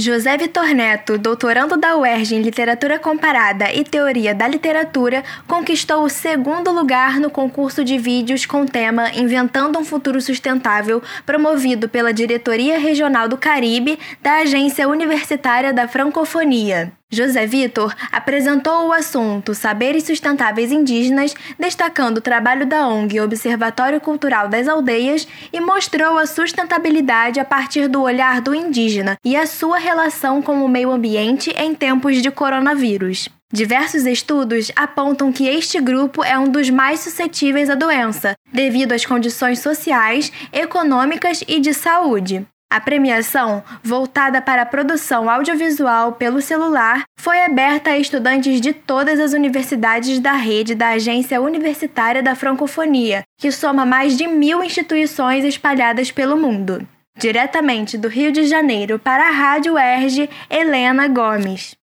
José Vitor Neto, doutorando da UERJ em Literatura Comparada e Teoria da Literatura, conquistou o segundo lugar no concurso de vídeos com o tema Inventando um Futuro Sustentável, promovido pela Diretoria Regional do Caribe da Agência Universitária da Francofonia. José Vitor apresentou o assunto Saberes Sustentáveis Indígenas, destacando o trabalho da ONG Observatório Cultural das Aldeias e mostrou a sustentabilidade a partir do olhar do indígena e a sua relação com o meio ambiente em tempos de coronavírus. Diversos estudos apontam que este grupo é um dos mais suscetíveis à doença, devido às condições sociais, econômicas e de saúde. A premiação, voltada para a produção audiovisual pelo celular, foi aberta a estudantes de todas as universidades da rede da Agência Universitária da Francofonia, que soma mais de mil instituições espalhadas pelo mundo. Diretamente do Rio de Janeiro para a Rádio Erge, Helena Gomes.